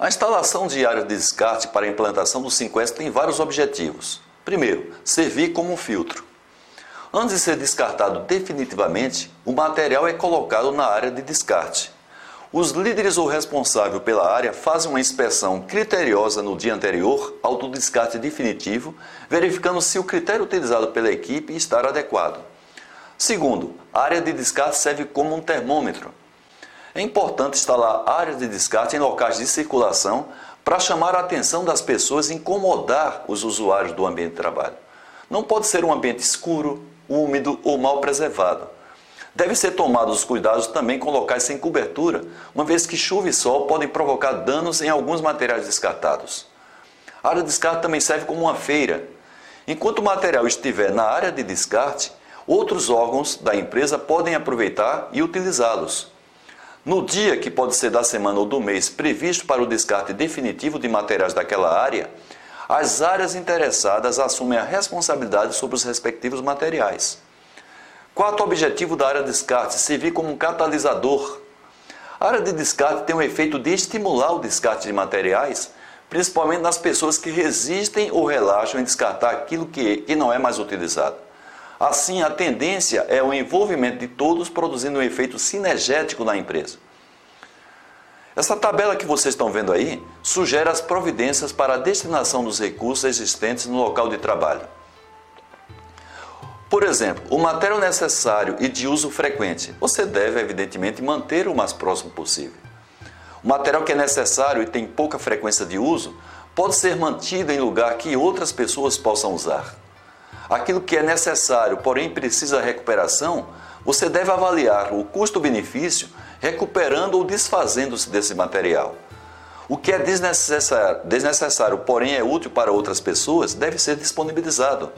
A instalação de área de descarte para a implantação do 5S tem vários objetivos. Primeiro, servir como um filtro. Antes de ser descartado definitivamente, o material é colocado na área de descarte. Os líderes ou responsáveis pela área fazem uma inspeção criteriosa no dia anterior ao do descarte definitivo, verificando se o critério utilizado pela equipe está adequado. Segundo, a área de descarte serve como um termômetro. É importante instalar áreas de descarte em locais de circulação para chamar a atenção das pessoas e incomodar os usuários do ambiente de trabalho. Não pode ser um ambiente escuro, úmido ou mal preservado. Deve ser tomados os cuidados também com locais sem cobertura, uma vez que chuva e sol podem provocar danos em alguns materiais descartados. A área de descarte também serve como uma feira. Enquanto o material estiver na área de descarte, outros órgãos da empresa podem aproveitar e utilizá-los. No dia que pode ser da semana ou do mês previsto para o descarte definitivo de materiais daquela área, as áreas interessadas assumem a responsabilidade sobre os respectivos materiais. Quarto objetivo da área de descarte: servir como um catalisador. A área de descarte tem o efeito de estimular o descarte de materiais, principalmente nas pessoas que resistem ou relaxam em descartar aquilo que, não é mais utilizado. Assim, a tendência é o envolvimento de todos produzindo um efeito sinergético na empresa. Essa tabela que vocês estão vendo aí sugere as providências para a destinação dos recursos existentes no local de trabalho. Por exemplo, o material necessário e de uso frequente, você deve, evidentemente, manter o mais próximo possível. O material que é necessário e tem pouca frequência de uso pode ser mantido em lugar que outras pessoas possam usar. Aquilo que é necessário, porém precisa recuperação, você deve avaliar o custo-benefício recuperando ou desfazendo-se desse material. O que é desnecessário, desnecessário, porém é útil para outras pessoas, deve ser disponibilizado.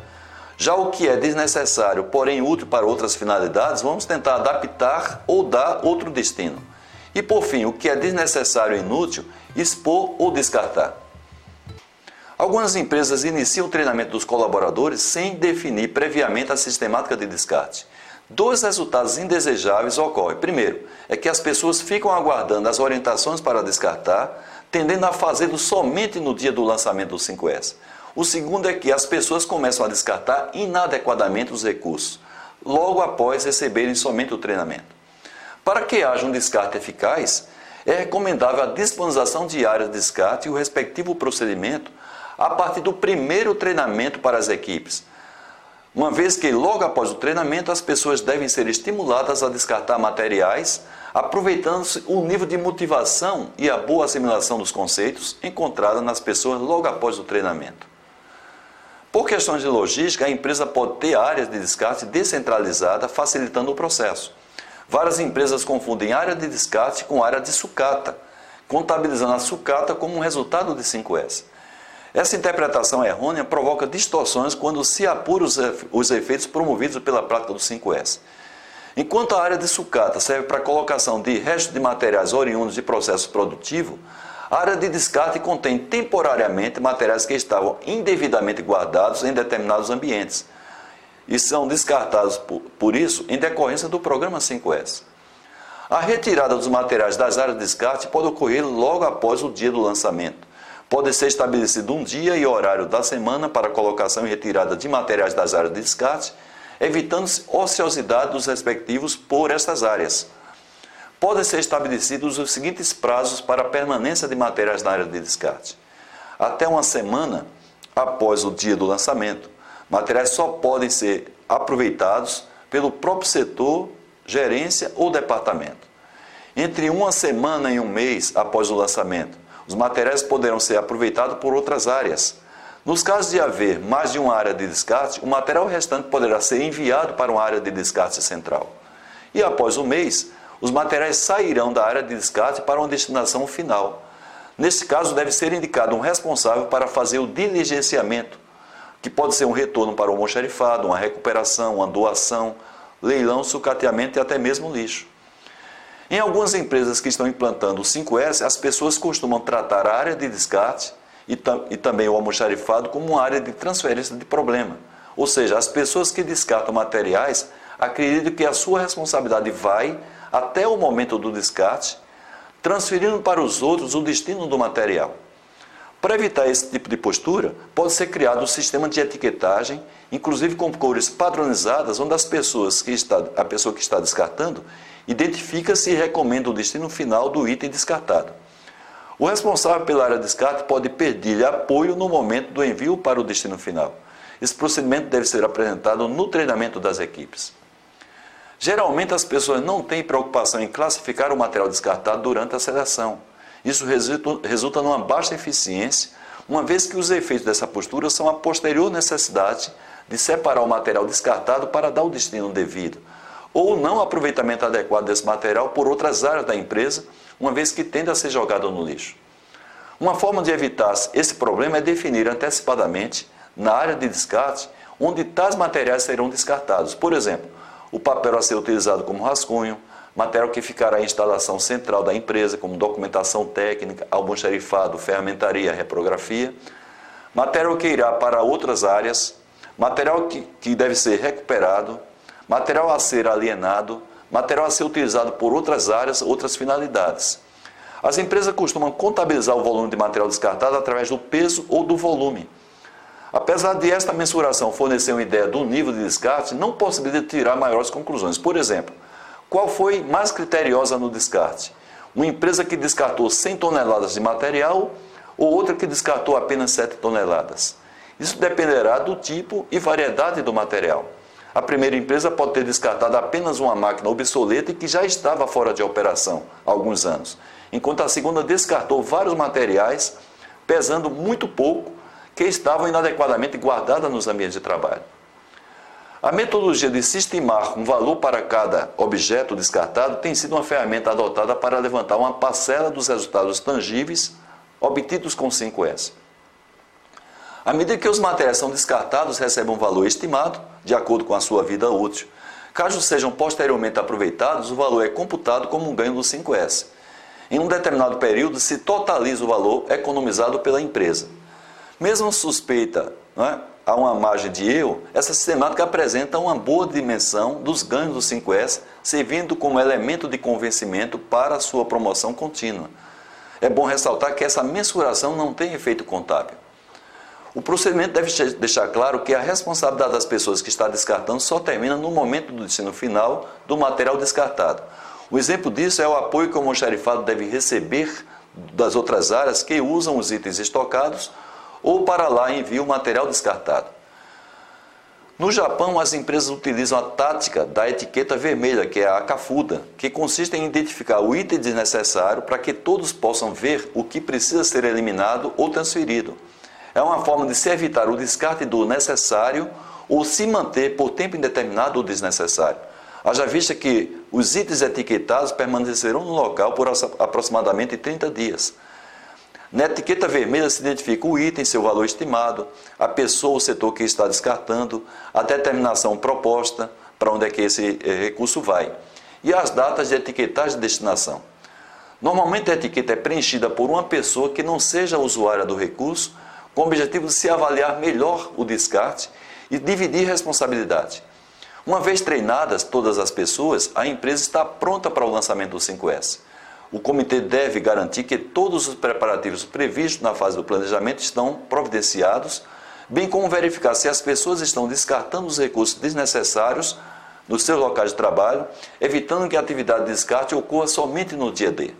Já o que é desnecessário, porém útil para outras finalidades, vamos tentar adaptar ou dar outro destino. E por fim, o que é desnecessário e inútil, expor ou descartar. Algumas empresas iniciam o treinamento dos colaboradores sem definir previamente a sistemática de descarte. Dois resultados indesejáveis ocorrem. Primeiro, é que as pessoas ficam aguardando as orientações para descartar, tendendo a fazê-lo somente no dia do lançamento do 5S. O segundo é que as pessoas começam a descartar inadequadamente os recursos, logo após receberem somente o treinamento. Para que haja um descarte eficaz, é recomendável a disponibilização diária de descarte e o respectivo procedimento a partir do primeiro treinamento para as equipes. Uma vez que logo após o treinamento as pessoas devem ser estimuladas a descartar materiais, aproveitando-se o nível de motivação e a boa assimilação dos conceitos encontrada nas pessoas logo após o treinamento. Por questões de logística, a empresa pode ter áreas de descarte descentralizada, facilitando o processo. Várias empresas confundem área de descarte com área de sucata, contabilizando a sucata como um resultado de 5S. Essa interpretação errônea provoca distorções quando se apura os efeitos promovidos pela prática do 5S. Enquanto a área de sucata serve para a colocação de restos de materiais oriundos de processo produtivo, a área de descarte contém temporariamente materiais que estavam indevidamente guardados em determinados ambientes e são descartados por, por isso em decorrência do programa 5S. A retirada dos materiais das áreas de descarte pode ocorrer logo após o dia do lançamento Pode ser estabelecido um dia e horário da semana para colocação e retirada de materiais das áreas de descarte, evitando-se ociosidade dos respectivos por essas áreas. Podem ser estabelecidos os seguintes prazos para a permanência de materiais na área de descarte. Até uma semana após o dia do lançamento, materiais só podem ser aproveitados pelo próprio setor, gerência ou departamento. Entre uma semana e um mês após o lançamento, os materiais poderão ser aproveitados por outras áreas. Nos casos de haver mais de uma área de descarte, o material restante poderá ser enviado para uma área de descarte central. E após um mês, os materiais sairão da área de descarte para uma destinação final. Nesse caso, deve ser indicado um responsável para fazer o diligenciamento, que pode ser um retorno para o almoxarifado, uma recuperação, uma doação, leilão, sucateamento e até mesmo lixo. Em algumas empresas que estão implantando o 5S, as pessoas costumam tratar a área de descarte e, tam e também o almoxarifado como uma área de transferência de problema. Ou seja, as pessoas que descartam materiais acreditam que a sua responsabilidade vai até o momento do descarte, transferindo para os outros o destino do material. Para evitar esse tipo de postura, pode ser criado um sistema de etiquetagem, inclusive com cores padronizadas, onde as pessoas que está, a pessoa que está descartando identifica-se e recomenda o destino final do item descartado. O responsável pela área de descarte pode pedir apoio no momento do envio para o destino final. Esse procedimento deve ser apresentado no treinamento das equipes. Geralmente as pessoas não têm preocupação em classificar o material descartado durante a seleção. Isso resulta, resulta numa baixa eficiência, uma vez que os efeitos dessa postura são a posterior necessidade de separar o material descartado para dar o destino devido, ou não aproveitamento adequado desse material por outras áreas da empresa, uma vez que tende a ser jogado no lixo. Uma forma de evitar esse problema é definir antecipadamente, na área de descarte, onde tais materiais serão descartados. Por exemplo, o papel a ser utilizado como rascunho, material que ficará em instalação central da empresa, como documentação técnica, almoxarifado, ferramentaria, reprografia, material que irá para outras áreas, material que, que deve ser recuperado, material a ser alienado, material a ser utilizado por outras áreas, outras finalidades. As empresas costumam contabilizar o volume de material descartado através do peso ou do volume. Apesar de esta mensuração fornecer uma ideia do nível de descarte, não possibilita tirar maiores conclusões. Por exemplo, qual foi mais criteriosa no descarte? Uma empresa que descartou 100 toneladas de material ou outra que descartou apenas 7 toneladas? Isso dependerá do tipo e variedade do material. A primeira empresa pode ter descartado apenas uma máquina obsoleta e que já estava fora de operação há alguns anos, enquanto a segunda descartou vários materiais pesando muito pouco que estavam inadequadamente guardados nos ambientes de trabalho. A metodologia de se estimar um valor para cada objeto descartado tem sido uma ferramenta adotada para levantar uma parcela dos resultados tangíveis obtidos com 5S. À medida que os materiais são descartados, recebem um valor estimado, de acordo com a sua vida útil. Caso sejam posteriormente aproveitados, o valor é computado como um ganho do 5S. Em um determinado período, se totaliza o valor economizado pela empresa. Mesmo suspeita, é? há uma margem de erro, essa sistemática apresenta uma boa dimensão dos ganhos do 5S, servindo como elemento de convencimento para a sua promoção contínua. É bom ressaltar que essa mensuração não tem efeito contábil. O procedimento deve deixar claro que a responsabilidade das pessoas que está descartando só termina no momento do destino final do material descartado. O exemplo disso é o apoio que o almoxarifado deve receber das outras áreas que usam os itens estocados ou para lá envia o material descartado. No Japão, as empresas utilizam a tática da etiqueta vermelha, que é a cafuda, que consiste em identificar o item desnecessário para que todos possam ver o que precisa ser eliminado ou transferido. É uma forma de se evitar o descarte do necessário ou se manter por tempo indeterminado o desnecessário. Haja vista que os itens etiquetados permanecerão no local por aproximadamente 30 dias. Na etiqueta vermelha se identifica o item, seu valor estimado, a pessoa ou setor que está descartando, a determinação proposta, para onde é que esse eh, recurso vai, e as datas de etiquetagem de destinação. Normalmente a etiqueta é preenchida por uma pessoa que não seja usuária do recurso, com o objetivo de se avaliar melhor o descarte e dividir responsabilidade. Uma vez treinadas todas as pessoas, a empresa está pronta para o lançamento do 5S. O comitê deve garantir que todos os preparativos previstos na fase do planejamento estão providenciados, bem como verificar se as pessoas estão descartando os recursos desnecessários nos seus locais de trabalho, evitando que a atividade de descarte ocorra somente no dia D.